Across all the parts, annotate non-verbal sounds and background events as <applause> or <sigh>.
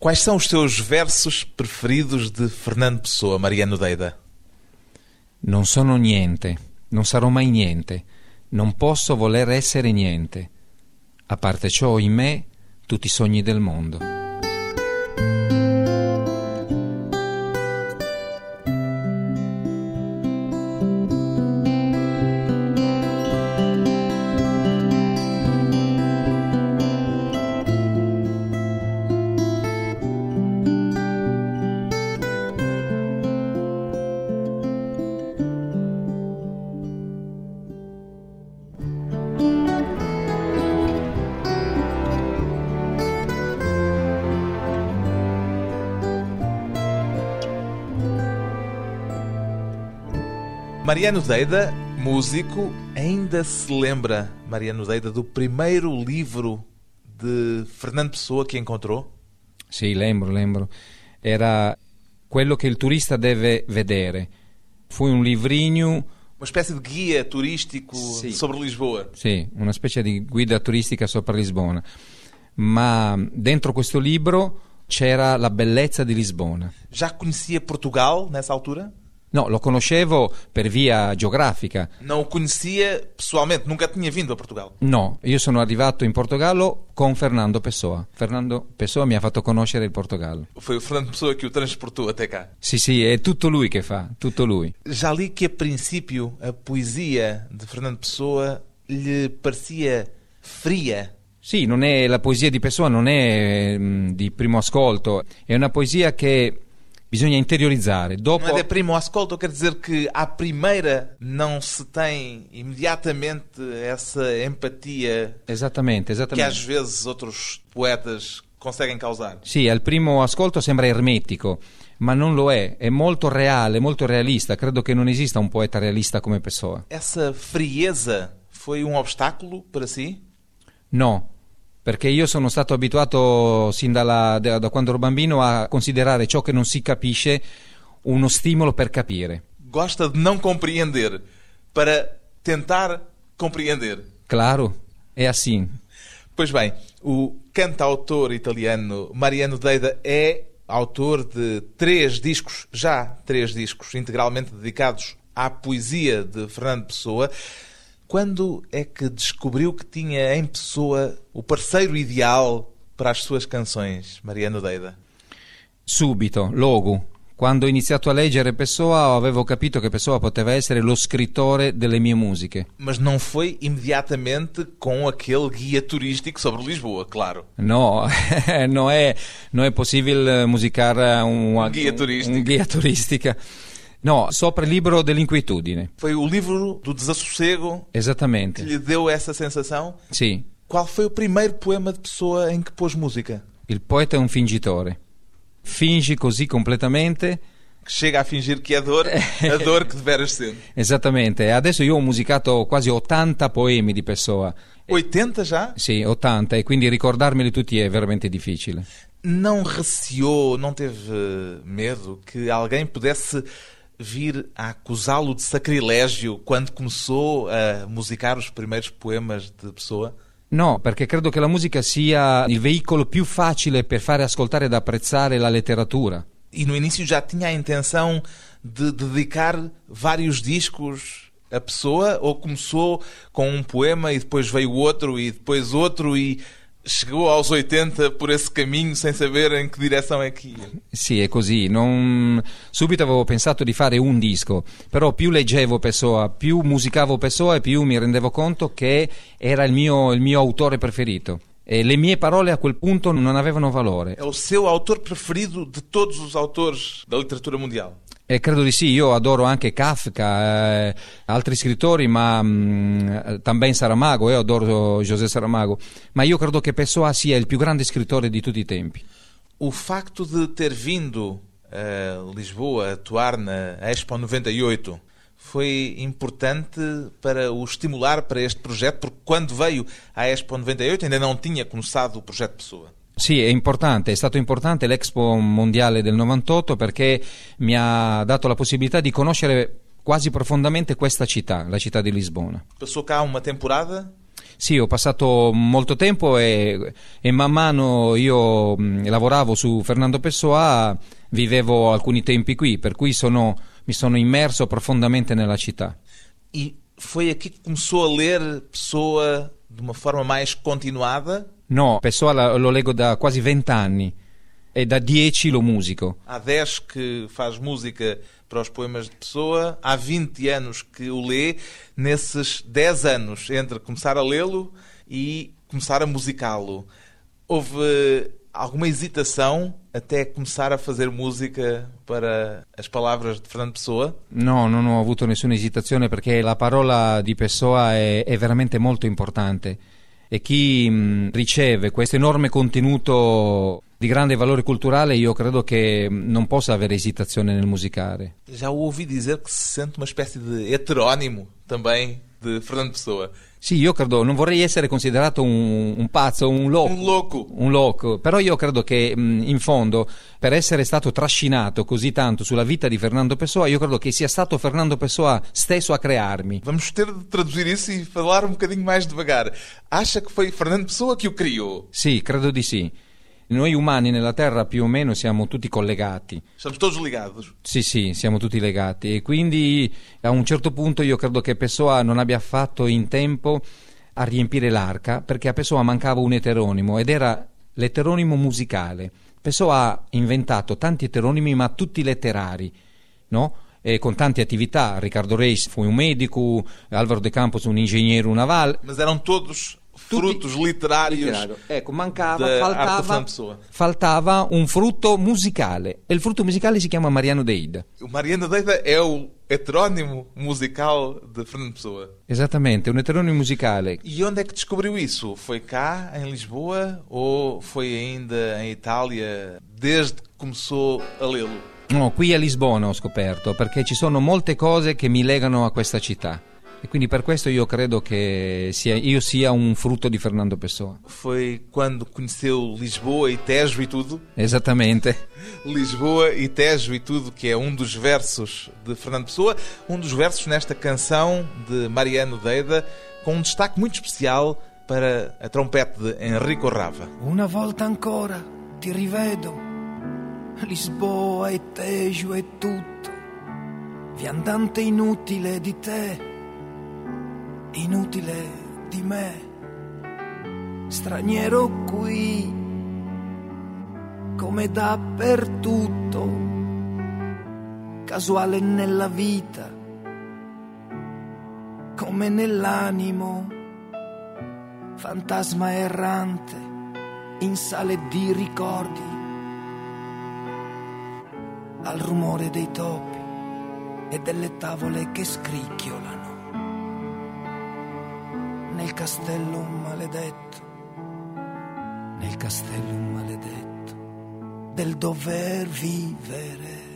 Quais são os teus versos preferidos de Fernando Pessoa, Mariano Deida? Non sono niente, non sarò mai niente, non posso voler essere niente. A parte ciò in me tutti i sogni del mondo. Mariano Deida, músico, ainda se lembra, Mariano Deida, do primeiro livro de Fernando Pessoa que encontrou? Sì, lembro, lembro. Era quello che il turista deve vedere. Fu un livrino, Uma espécie de guia turístico Sim. sobre Lisboa. sì, una specie di guida turistica sopra Lisbona. Ma dentro questo libro c'era la bellezza di Lisbona. Já conhecia Portugal nessa altura? No, lo conoscevo per via geografica. Não o conhecia pessoalmente, nunca tinha vindo a Portugal. No, io sono arrivato in Portogallo con Fernando Pessoa. Fernando Pessoa mi ha fatto conoscere il Portogallo. Foi Fernando Pessoa que o transportou até cá. Sì, sì, è tutto lui che fa, tutto lui. Já li que a princípio a poesia de Fernando Pessoa lhe parecia fria. Sì, non è, la poesia di Pessoa non è mm, di primo ascolto, è una poesia che bisogna interiorizzare. Dopo, Não é de primo ascolto, quer dizer que à primeira não se tem imediatamente essa empatia Esattamente, que esattamente. às vezes outros poetas conseguem causar. Sì, al primo ascolto sembra ermetico, ma non lo è, è molto reale, molto realista. Credo che non esista un poeta realista come Pessoa. Essa frieza foi um obstáculo para si? No, perché io sono stato abituato sin dalla- da, da quando ero bambino a considerare ciò che non si capisce uno stimolo per capire. Gosta de não compreender para tentar compreender. Claro, è assim. Pois bem, o cantautor italiano Mariano Deida é autor de três discos, já três discos, integralmente dedicados à poesia de Fernando Pessoa. Quando é que descobriu que tinha em Pessoa o parceiro ideal para as suas canções, Mariano Deida? Subito, logo. Quando ho iniziato a leggere Pessoa avevo capito che Pessoa poteva essere lo scrittore delle mie musiche. Mas não foi imediatamente com aquele guia turístico sobre Lisboa, claro. No, <laughs> non è, non è possibile musicare un, Un guia un guia turistica. No, sopra il libro dell'inquietudine. Foi o livro do desassossego que Esattamente. lhe deu essa sensação? Sì, Qual foi o primeiro poema de Pessoa em que pôs música? il poeta è un fingitore. Fingi così completamente. Que chega a fingir que é dor, a <laughs> dor que deveras sente. Esattamente. Adesso io ho musicato quasi 80 poemi di Pessoa. 80 já? Sì, 80 e quindi ricordarmeli tutti è veramente difficile. Não receou, não teve medo que alguém pudesse vir a acusá-lo de sacrilégio quando começou a musicar os primeiros poemas de Pessoa? No, perché credo che la musica sia il veicolo più facile per fare ascoltare ed apprezzare la letteratura. E no início já tinha a intenção de dedicar vários discos a pessoa ou começou com um poema e depois veio outro e depois outro e chegou aos 80 por esse caminho sem saber em que direção é que ia? Sì, è così. Non... Subito avevo pensato di fare un disco, però più leggevo Pessoa, più musicavo Pessoa e più mi rendevo conto che era il mio, il mio autore preferito. E le mie parole a quel punto non avevano valore. É o seu autor preferido de todos os autores da literatura mundial. E credo di sì, io adoro anche Kafka, eh, altri scrittori, ma mh, también Saramago, io adoro José Saramago, ma io credo che Pessoa sia il più grande scrittore di tutti i tempi. O facto de ter vindo a Lisboa atuar na Expo 98 foi importante para o estimular para este projeto, porque quando veio à Expo 98 ainda não tinha começado o projeto Pessoa. Sì, è importante, è stato importante l'Expo Mondiale del 98 perché mi ha dato la possibilità di conoscere quasi profondamente questa città, la città di Lisbona. Passou cá uma temporada, Sì, ho passato molto tempo e, e man mano io mh, lavoravo su Fernando Pessoa, vivevo alcuni tempi qui, per cui sono, mi sono immerso profondamente nella città. E foi aqui que começou a ler Pessoa de uma forma mais continuada? No, Pessoa lo leggo da quasi vent'anni e da dieci lo musico. Há 10 que faz música para os poemas de Pessoa, há 20 anos que o lê. Nesses 10 anos, entre começar a lê-lo e começar a musicá-lo, houve alguma hesitação até começar a fazer música para as palavras de Fernando Pessoa? No, non ho avuto nessuna esitazione perché la parola di Pessoa è, è veramente molto importante e chi mh, riceve questo enorme contenuto di grande valore culturale io credo che mh, non possa avere esitazione nel musicare. Já ouvi dizer que se sente uma espécie de heterónimo também de Fernando Pessoa. Sì, io credo, non vorrei essere considerato un, un pazzo, un loco. Um louco. Un loco, però io credo che in fondo per essere stato trascinato così tanto sulla vita di Fernando Pessoa, io credo che sia stato Fernando Pessoa stesso a crearmi. Vamos ter de traduzir isso e falar um bocadinho mais devagar. Acha que foi Fernando Pessoa que o criou? Sì, credo di sì. Noi umani nella Terra più o meno siamo tutti collegati. Estamos todos ligados. Sì, sì, siamo tutti legati e quindi a un certo punto io credo che Pessoa non abbia fatto in tempo a riempire l'arca perché a Pessoa mancava un eteronimo ed era l'eteronimo musicale. Pessoa ha inventato tanti eteronimi ma tutti letterari, no? E con tante attività. Riccardo Reis fu un medico, Alvaro De Campos un ingegnere naval. Mas eram todos frutos literários Ecco, mancava, faltava, faltava un frutto musicale e il frutto musicale si chiama Mariano Deida. O Mariana Deida é o heterónimo musical de Fernando Pessoa. Esattamente, un eteronimo musicale. E onde é que descobriu isso? Foi cá, em Lisboa, ou foi ainda em Itália, desde que começou a lê-lo? No, qui a Lisbona ho scoperto, perché ci sono molte cose che mi legano a questa città. E quindi per questo io credo che sia, io sia un frutto di Fernando Pessoa. Foi quando conheceu Lisboa e Tejo e tudo? Esattamente. <laughs> Lisboa e Tejo e tudo, que é um dos versos de Fernando Pessoa, um dos versos nesta canção de Mariano Deida, com um destaque muito especial para a trompete de Enrico Rava. Una volta ancora ti rivedo, Lisboa e Tejo e tutto, viandante inutile di te, inutile di me, straniero qui, come dappertutto, casuale nella vita, come nell'animo fantasma errante in sale di ricordi, al rumore dei topi e delle tavole che scricchiolano. Nel castello maledetto, nel castello maledetto del dover vivere.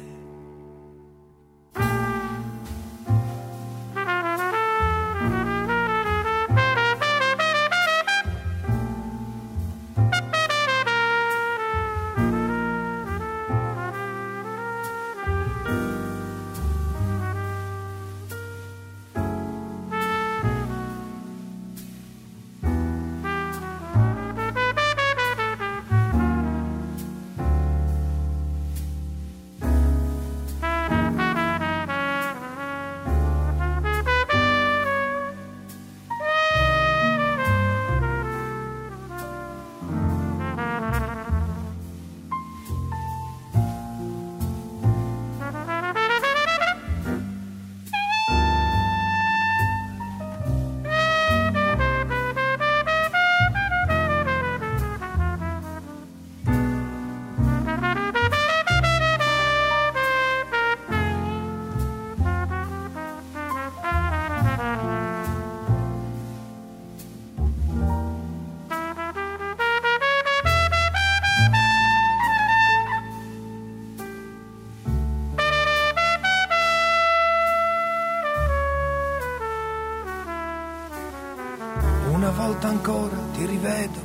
Volta ancora ti rivedo,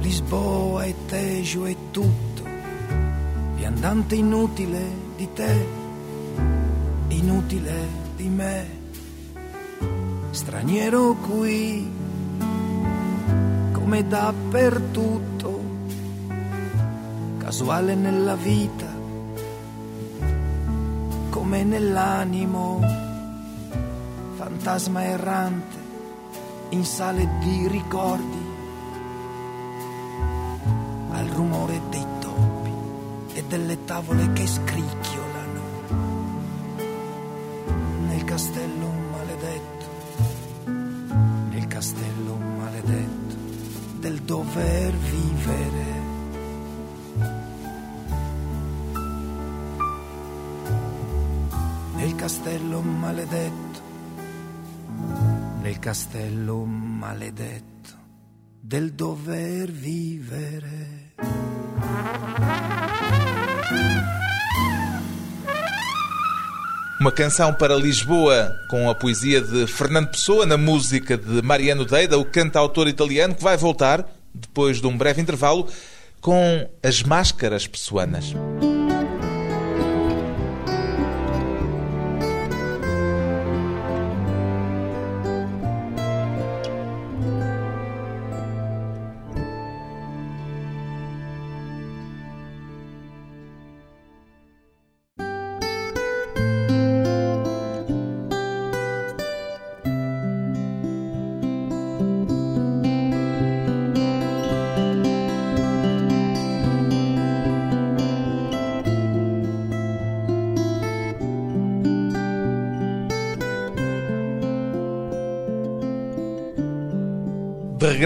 Lisboa e Tejo e tutto, viandante inutile di te, inutile di me, straniero qui, come dappertutto, casuale nella vita, come nell'animo, fantasma errante in sale di ricordi, al rumore dei topi e delle tavole che scricchiolano nel castello maledetto, nel castello maledetto del dover vivere. Nel castello maledetto, nel castello maledetto del dover vivere. Uma canção para Lisboa com a poesia de Fernando Pessoa, na música de Mariano Deida, o cantautor italiano, que vai voltar, depois de um breve intervalo, com as máscaras pessoanas.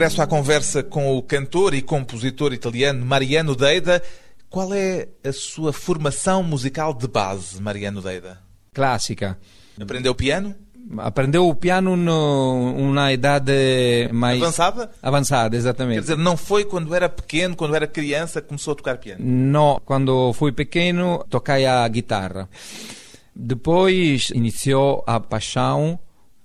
Regresso à conversa com o cantor e compositor italiano Mariano Deida, qual é a sua formação musical de base, Mariano Deida? Clássica. Aprendeu piano? Aprendeu o piano no, uma idade mais Avançada? avançada, Quer exatamente. dizer, não foi quando era pequeno, quando era criança, que começou a tocar piano? No, quando fui pequeno toccai a guitarra. Depois iniziò a paixão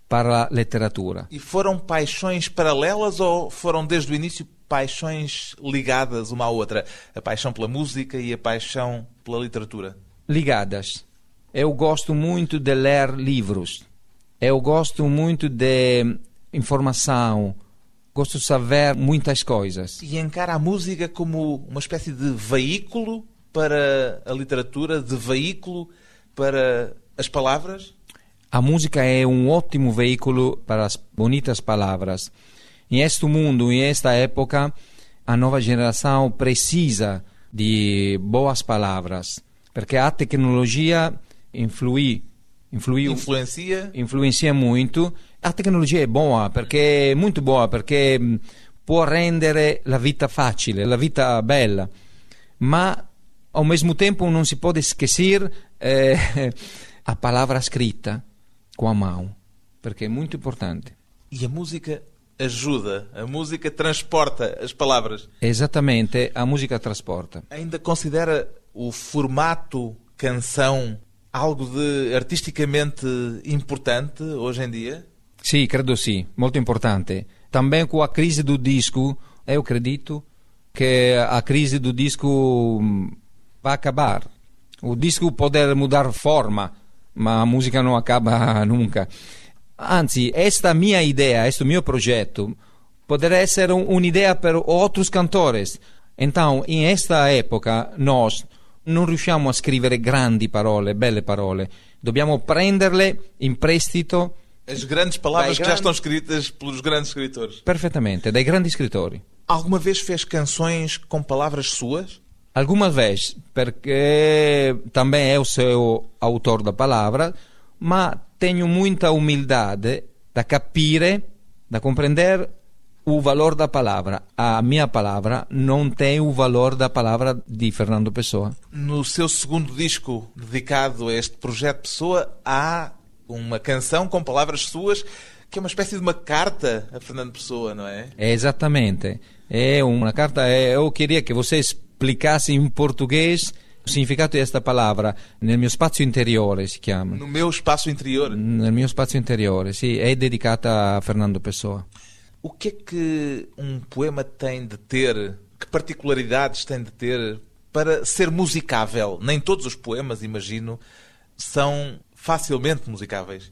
para a literatura. E foram paixões paralelas ou foram desde o início paixões ligadas uma à outra? A paixão pela música e a paixão pela literatura? Ligadas. Eu gosto muito de ler livros. Eu gosto muito de informação. Gosto de saber muitas coisas. E encara a música como uma espécie de veículo para a literatura, de veículo para as palavras? A música é um ótimo veículo para as bonitas palavras. Em este mundo, em esta época, a nova geração precisa de boas palavras, porque a tecnologia influi, influiu, Influencia? influencia muito. A tecnologia é boa, perché è muito boa, mh, può rendere la vita facile, la vita bella, ma ao mesmo tempo non si può esquecer eh, <laughs> a palavra scritta com a mão, perché è muito importante. E a música ajuda, a música transporta as palavras. Esattamente, a musica trasporta. Ainda considera o formato canção algo de artisticamente importante hoje em dia? Sì, credo sì, molto importante. Também com a crise do disco, eu acredito que a crise do disco hum, vai acabar. O disco pode mudar forma, ma a música não acaba <laughs> nunca. Anzi, esta minha ideia, este mio progetto, poderia essere un- un'idea per outros cantores. Então, in esta época, nós non riusciamo a scrivere grandi parole, belle parole. Dobbiamo prenderle in prestito As grandes palavras que já estão escritas pelos grandes escritores. perfettamente dai grandi scrittori. Alguma vez fez canções com palavras suas? Algumas vezes, perché também eu sou autor da palavra, ma tenho muita humildade da capire, da compreender o valor da palavra. A minha palavra não tem o valor da palavra de Fernando Pessoa. No seu segundo disco dedicado a este projeto Pessoa, há uma canção com palavras suas que é uma espécie de uma carta a Fernando Pessoa, não é? É exatamente. É uma carta. é- Eu queria que você explicasse em português o significato desta palavra nel mio spazio interiore, si chiama. No meu espaço interior. Nel mio spazio interiore, sì, è dedicata a Fernando Pessoa. O que é que um poema tem de ter? Que particularidades tem de ter para ser musicável? Nem todos os poemas, imagino, são facilmente musicáveis.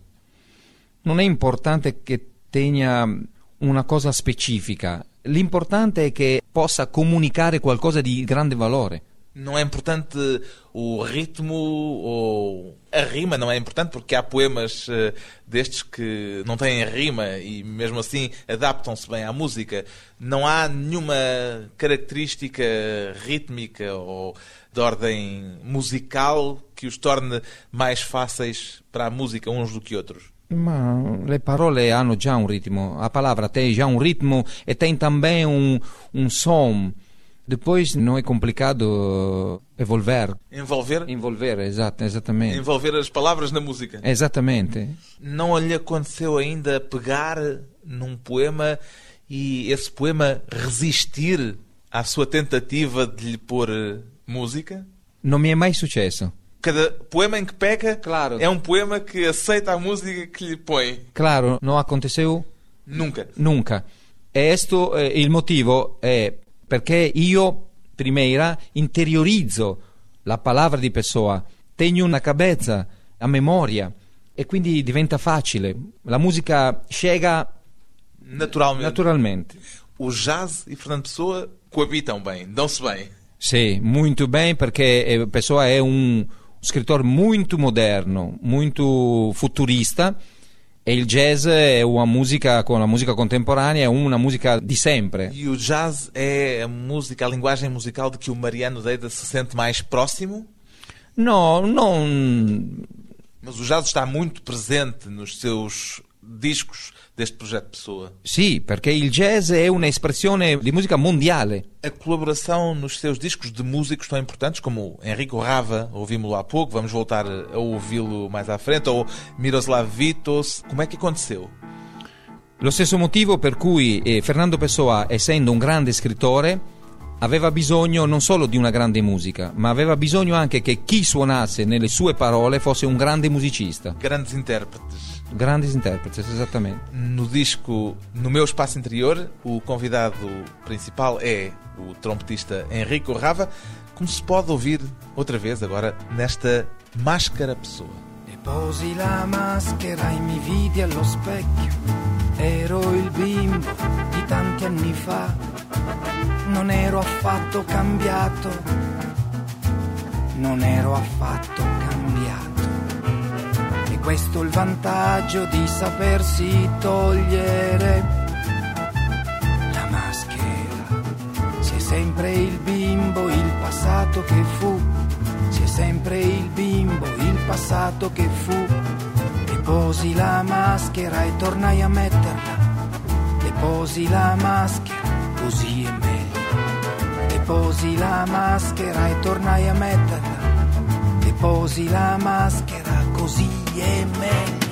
non è importante che tenga una cosa specifica, l'importante è che possa comunicare qualcosa di grande valore. Não é importante o ritmo ou a rima, não é importante porque há poemas eh, destes que não têm rima e mesmo assim adaptam-se bem à música. Não há nenhuma característica rítmica ou de ordem musical que os torne mais fáceis para a música uns do que outros. Ma le parole hanno già un ritmo, a palavra tem já um ritmo e tem também um, um som. Depois não é complicado evolver. Envolver, Envolver, exato, exatamente. envolver as palavras na música. Exatamente. Não lhe aconteceu ainda pegar num poema e esse poema resistir à sua tentativa de lhe pôr música? Non mi è mai successo. Cada poema em que pega Claro. é um poema que aceita a música que lhe põe. Claro, non aconteceu Nunca. nunca. E questo eh, il motivo è perché io primeira interiorizzo la parola di pessoa, tenho una cabeça, a memoria e quindi diventa facile. La musica chega Naturalmente. naturalmente. O jazz e Fernando Pessoa coabitam bem, dão-se bem. Sì, molto bene perché eh, Pessoa è un scrittore molto moderno, molto futurista e il jazz è una musica con la musica contemporanea, è una musica di sempre. E o jazz é a música, a linguagem musical de que o Mariano Deida se sente mais próximo? No, non Mas o jazz está muito presente nos seus discos deste projeto Pessoa. Sì, perché il jazz è un'espressione di musica mondiale. A colaboração nos seus discos de músicos tão importantes como Enrico Rava, ouvimos-lo há pouco, vamos voltar a ouvi-lo mais à frente, ou Miroslav Vitos. Como é que aconteceu? Lo stesso motivo per cui eh, Fernando Pessoa, essendo un grande scrittore, aveva bisogno non solo di una grande musica, ma aveva bisogno anche che chi suonasse nelle sue parole fosse un grande musicista. Grandes intérpretes. Grandes interpreti, esattamente. No disco No Meu Espaço Interior, o convidado principal é o trompetista Enrico Rava, como se pode ouvir outra vez agora nesta Máscara Pessoa. Deposi la maschera e mi vidi allo specchio. Ero il bimbo di tanti anni fa. Non ero affatto cambiato. Non ero affatto cambiato. E questo il vantaggio di sapersi togliere la maschera. Si è sempre il bimbo, il passato che fu. Si è sempre il bimbo, il passato che fu. Deposi la maschera e tornai a metterla. Deposi la maschera, così è meglio. Deposi la maschera e tornai a metterla. Deposi la maschera, così è meglio. amen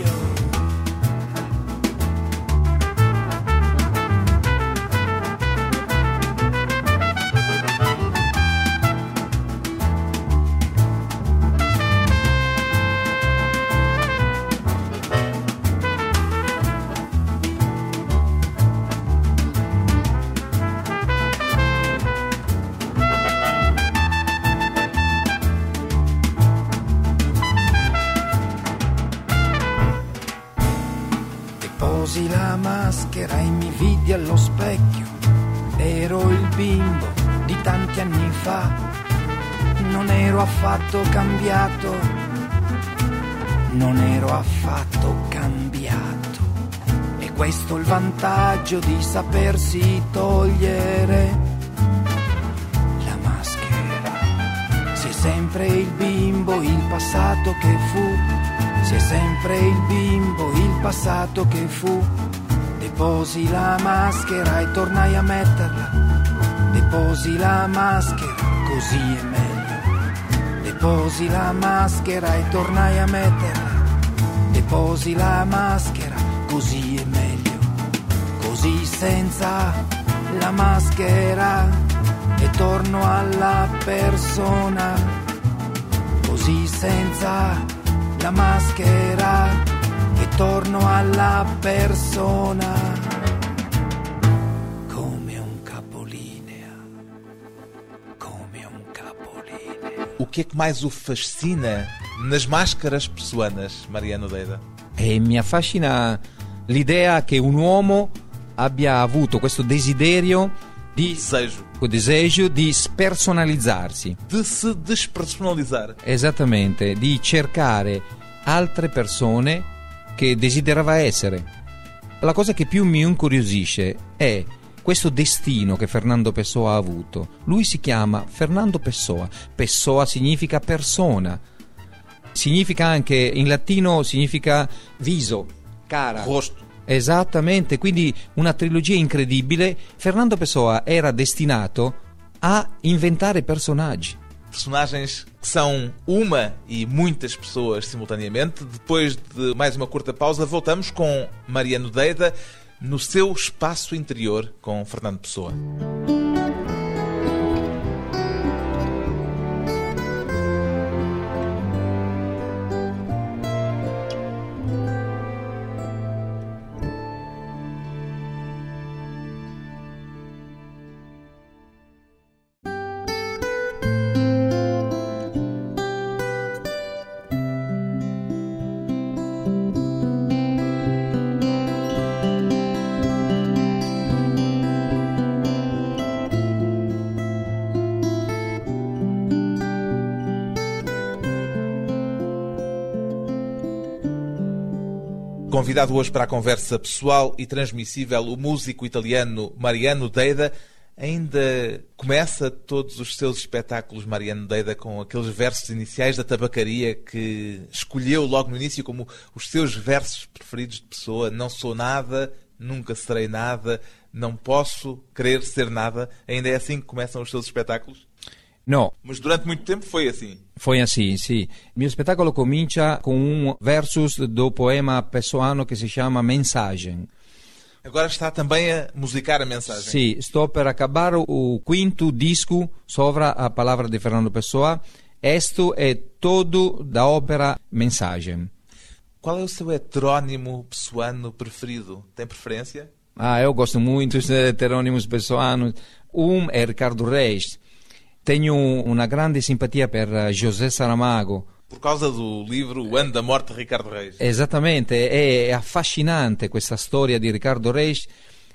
affatto cambiato. Non ero affatto cambiato. E questo il vantaggio di sapersi togliere la maschera. Si è sempre il bimbo, il passato che fu. Si è sempre il bimbo, il passato che fu. Deposi la maschera e tornai a metterla. Deposi la maschera, così è. Deposi la maschera e tornai a metterla. Deposi la maschera, così è meglio. Così senza la maschera e torno alla persona. Così senza la maschera e torno alla persona que é que mais o fascina nas máscaras pessoanas, Mariano Deida? E mi affascina l'idea che un uomo abbia avuto questo desiderio di, Desejo o desejo di spersonalizzarsi. de se despersonalizar. Esattamente, di cercare altre persone che desiderava essere. La cosa che più mi incuriosisce è questo destino che Fernando Pessoa ha avuto. Lui si chiama Fernando Pessoa. Pessoa significa persona. Significa anche in latino significa viso, cara. Rosto. Esattamente, quindi una trilogia incredibile. Fernando Pessoa era destinato a inventare personaggi. Personagens que são uma e muitas pessoas simultaneamente. Depois de mais uma curta pausa, voltamos com Mariano Deida no seu espaço interior com Fernando Pessoa. Convidado hoje para a conversa pessoal e transmissível, o músico italiano Mariano Deida. Ainda começa todos os seus espetáculos, Mariano Deida, com aqueles versos iniciais da tabacaria que escolheu logo no início como os seus versos preferidos de pessoa. Não sou nada, nunca serei nada, não posso querer ser nada. Ainda é assim que começam os seus espetáculos? No, Mas durante muito tempo foi assim. Foi assim, sì. Il mio spettacolo comincia con un versus do poema pessoano che si chiama Mensagem. Agora está também a musicar a mensagem. Sì, sto per acabare o quinto disco sopra a palavra di Fernando Pessoa. Esto è todo da ópera Mensagem. Qual é o seu heterónimo pessoano preferido? Tem preferência? Ah, eu gosto muito dos heterônimos pessoanos. Um é Ricardo Reis. Tenho una grande simpatia per eh, José Saramago. Por causa do livro O Ano da Morte de Ricardo Reis. Esattamente, è affascinante questa storia di Riccardo Reis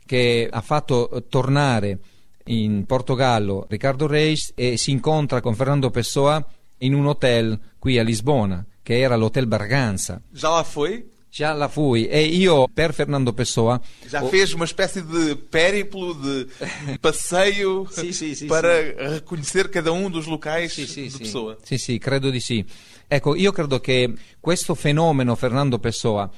che ha fatto tornare in Portogallo Riccardo Reis e si incontra con Fernando Pessoa in un hotel qui a Lisbona, che era l'Hotel Braganza. Já lá foi? Già la fui e io per Fernando Pessoa Já fez uma espécie de périplo, de <laughs> passeio Sì, sì, sì, para reconhecer cada um dos locais de pessoa. Sì, sì, credo di sì. Ecco, io credo che questo fenomeno Fernando Pessoa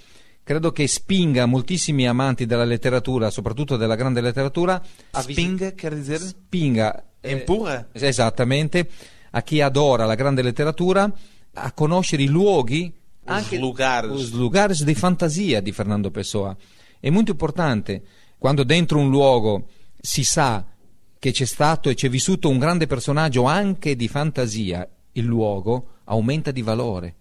credo che spinga moltissimi amanti della letteratura, soprattutto della grande letteratura, Spinga quer dizer spinga eh, empurra. esattamente a chi adora la grande letteratura a conoscere i luoghi Os lugares. os lugares di fantasia di Fernando Pessoa. È molto importante quando dentro un luogo si sa che c'è stato e c'è vissuto un grande personaggio anche di fantasia, il luogo aumenta di valore.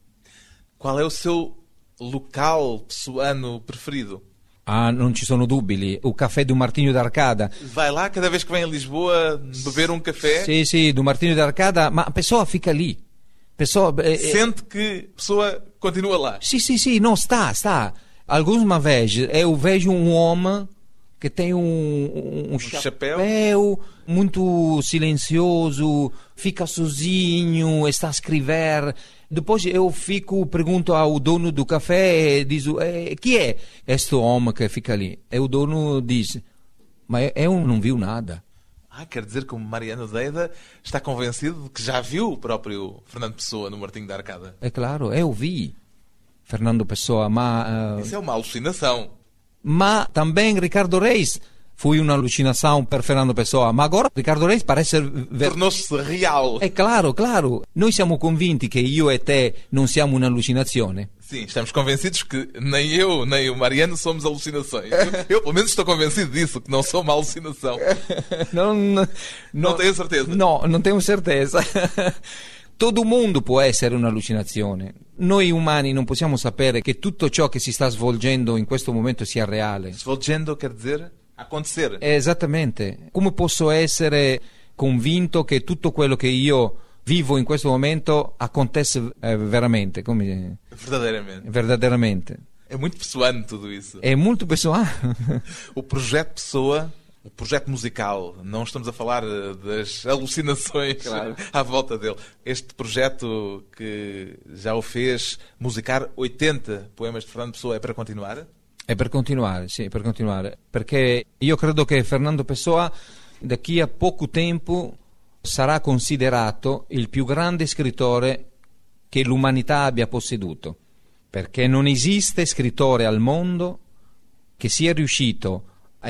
Qual é o seu local pessoano preferido? Ah, non ci sono dubbi lì. Il caffè di Martinho d'Arcada. Vai lá cada vez que vem a Lisboa beber um café, Sì, sì, di Martinho d'Arcada, ma Pessoa fica lì. Pessoa, eh, eh, sente que a pessoa continua lá. Sì, sì, sì, no, sta, sta. Alguma vez eu vejo um homem que tem um, um, chapéu. chapéu muito silencioso, fica sozinho, está a escrever. Depois eu fico, pergunto ao dono do café diz, eh, que é este homem que fica ali? E o dono diz, mas eu não vi nada. Ah, quer dizer que o Mariano Deida está convencido de que já viu o próprio Fernando Pessoa no Martinho da Arcada. É claro, eu vi Fernando Pessoa, ma... eh, Isso é uma alucinação. ma também Ricardo Reis foi uma alucinação per Fernando Pessoa, ma agora Ricardo Reis parece ver... Tornou-se real. È claro, claro, noi siamo convinti che io e te non siamo un'allucinazione. Sim, estamos convencidos que nem eu, nem o Mariano somos alucinações. Eu, eu, pelo menos, estou convencido disso, que não sou uma alucinação. <laughs> Non, Não tenho certeza. No, non tengo certeza. <laughs> Todo mundo può essere un'allucinazione. Noi umani non possiamo sapere che tutto ciò che si sta svolgendo in questo momento sia reale. Svolgendo quer dizer acontecer. Esattamente. Come posso essere convinto che tutto quello che io vivo in questo momento acontece eh, veramente, Verdadeiramente. verdaderamente? É muito pessoano tudo isso. È molto pessoale. <laughs> O projeto Pessoa, o projeto musical, não estamos a falar eh, das alucinações <laughs> à volta dele. Este projeto que já o fez musicar 80 poemas de Fernando Pessoa é para continuar? È per continuare, sì, per continuare. Perché io credo che Fernando Pessoa da qui a poco tempo sarà considerato il più grande scrittore che l'umanità abbia posseduto. Perché non esiste scrittore al mondo che sia riuscito a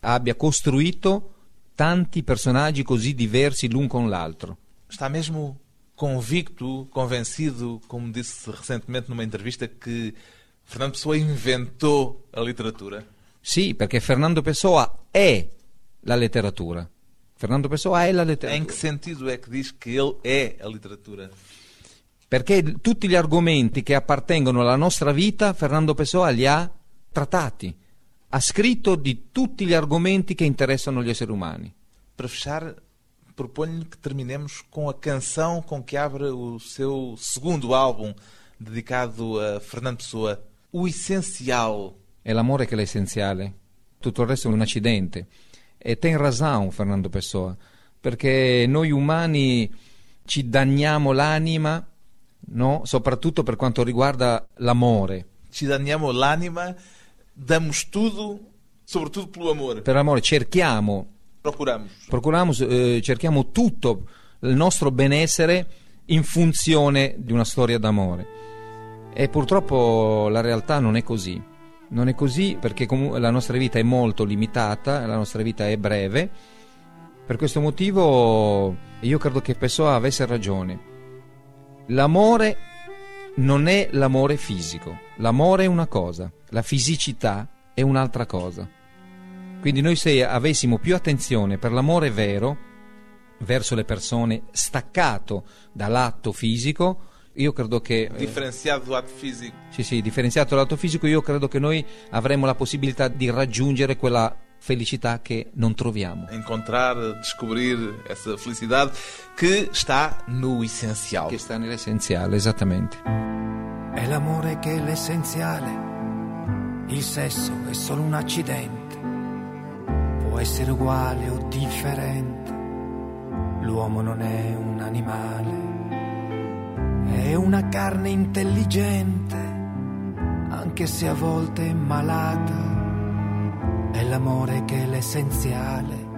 abbia costruito tanti personaggi così diversi l'un con l'altro. Está mesmo convicto, convencido, como disse recentemente numa entrevista, que Fernando Pessoa inventou a literatura? Sì, perché Fernando Pessoa è la letteratura. Fernando Pessoa è la letteratura. Em que sentido é que diz que ele é a literatura? Perché tutti gli argomenti che appartengono alla nostra vita, Fernando Pessoa li ha trattati. Ha scritto di tutti gli argomenti che interessano gli esseri umani. Para fechar, proponho que terminemos com a canção com que abre o seu segundo álbum dedicado a Fernando Pessoa. O essencial. È l'amore che è l'essenziale. Tutto il resto è un accidente. E ten razão Fernando Pessoa, perché noi umani ci danniamo l'anima, no? soprattutto per quanto riguarda l'amore. Ci danniamo l'anima, damos tudo, sobretudo pelo amor. Per l'amore cerchiamo Procuramos. procuriamo, eh, cerchiamo tutto il nostro benessere in funzione di una storia d'amore. E purtroppo la realtà non è così. Non è così perché comu- la nostra vita è molto limitata, la nostra vita è breve. Per questo motivo io credo che Pessoa avesse ragione. L'amore non è l'amore fisico, l'amore è una cosa, la fisicità è un'altra cosa. Quindi noi se avessimo più attenzione per l'amore vero verso le persone, staccato dall'atto fisico, io credo che... eh, Diferenciado do ato físico. sì, sì, differenziato dall'atto fisico, io credo che noi avremo la possibilità di raggiungere quella felicità che non troviamo. Encontrar, descobrir essa felicidade que está no essencial. Che sta nell'essenziale, esattamente. È l'amore che è l'essenziale. Il sesso è solo un accidente. Può essere uguale o differente. L'uomo non è un animale. È una carne intelligente, anche se a volte malata. È l'amore che è l'essenziale.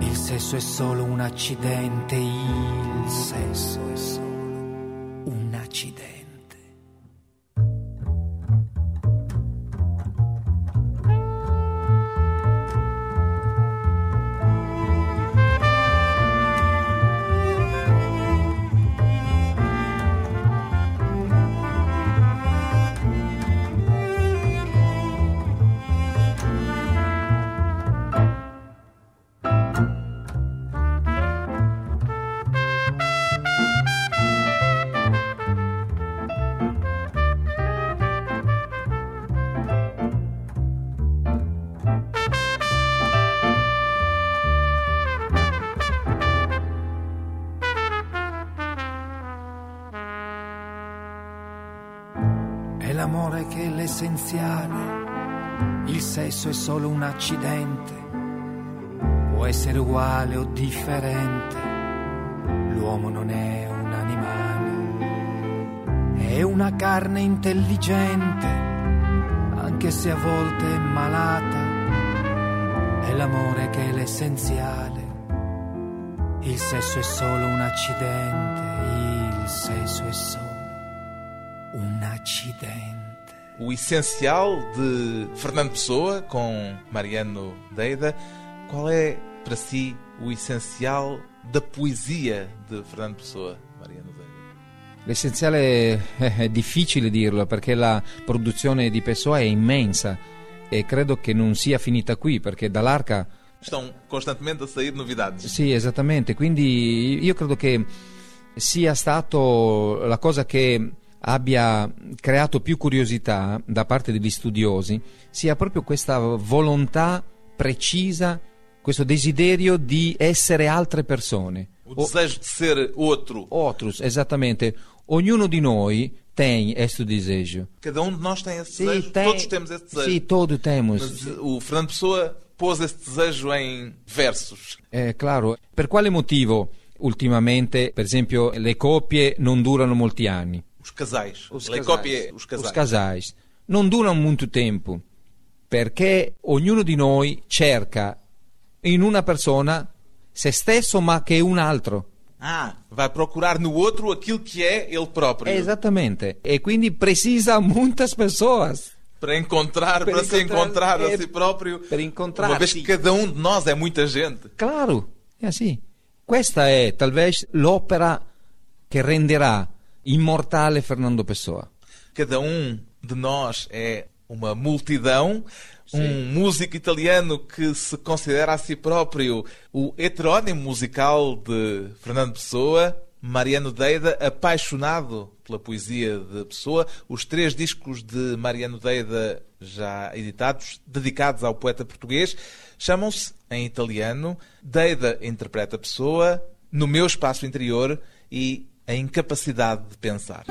Il sesso è solo un accidente. Il sesso è solo un accidente. L'essenziale. Il sesso è solo un accidente. Può essere uguale o differente. L'uomo non è un animale. È una carne intelligente, anche se a volte è malata. È l'amore che è l'essenziale. Il sesso è solo un accidente. Il sesso è solo un accidente. O essencial de Fernando Pessoa com Mariano Deida. Qual é para si o essencial da poesia de Fernando Pessoa, Mariano Deida? L'essenziale è difficile dirlo perché la produzione di Pessoa è immensa e credo che non sia finita qui perché dall'arca Estão constantemente a sair novidades. Sì, esattamente. Quindi io credo che sia stato la cosa che abbia creato più curiosità da parte degli studiosi sia proprio questa volontà precisa, questo desiderio di essere altre persone. O desejo de ser outro. Outros, esattamente. Ognuno di noi tem este desejo. Cada um de nós tem esse desejo. tem- Todos temos esse desejo. Sim, todos temos. Mas o Fernando Pessoa pôs esse desejo em versos. Eh, claro, per quale motivo ultimamente, per esempio, le coppie non durano molti anni? Os casais. Os casais. copie, os casais. Os casais non durano molto tempo perché ognuno di noi cerca in una persona se stesso ma che un altro. Ah, vai procurar no outro aquilo que é ele próprio. Esattamente. E quindi precisa muitas pessoas. Para encontrar, Para para, se encontrar- encontrar a é- si próprio. para encontrar-si. Uma vez que cada um de nós é muita gente. Claro, è così. Questa è talvez l'opera che renderà immortale Fernando Pessoa. Cada um de nós é uma multidão. Um músico italiano que se considera a si próprio o heterónimo musical de Fernando Pessoa, Mariano Deida, apaixonado pela poesia de Pessoa. Os três discos de Mariano Deida já editados, dedicados ao poeta português, chamam-se em italiano Deida interpreta Pessoa, No meu espaço interior e A incapacidade de pensar.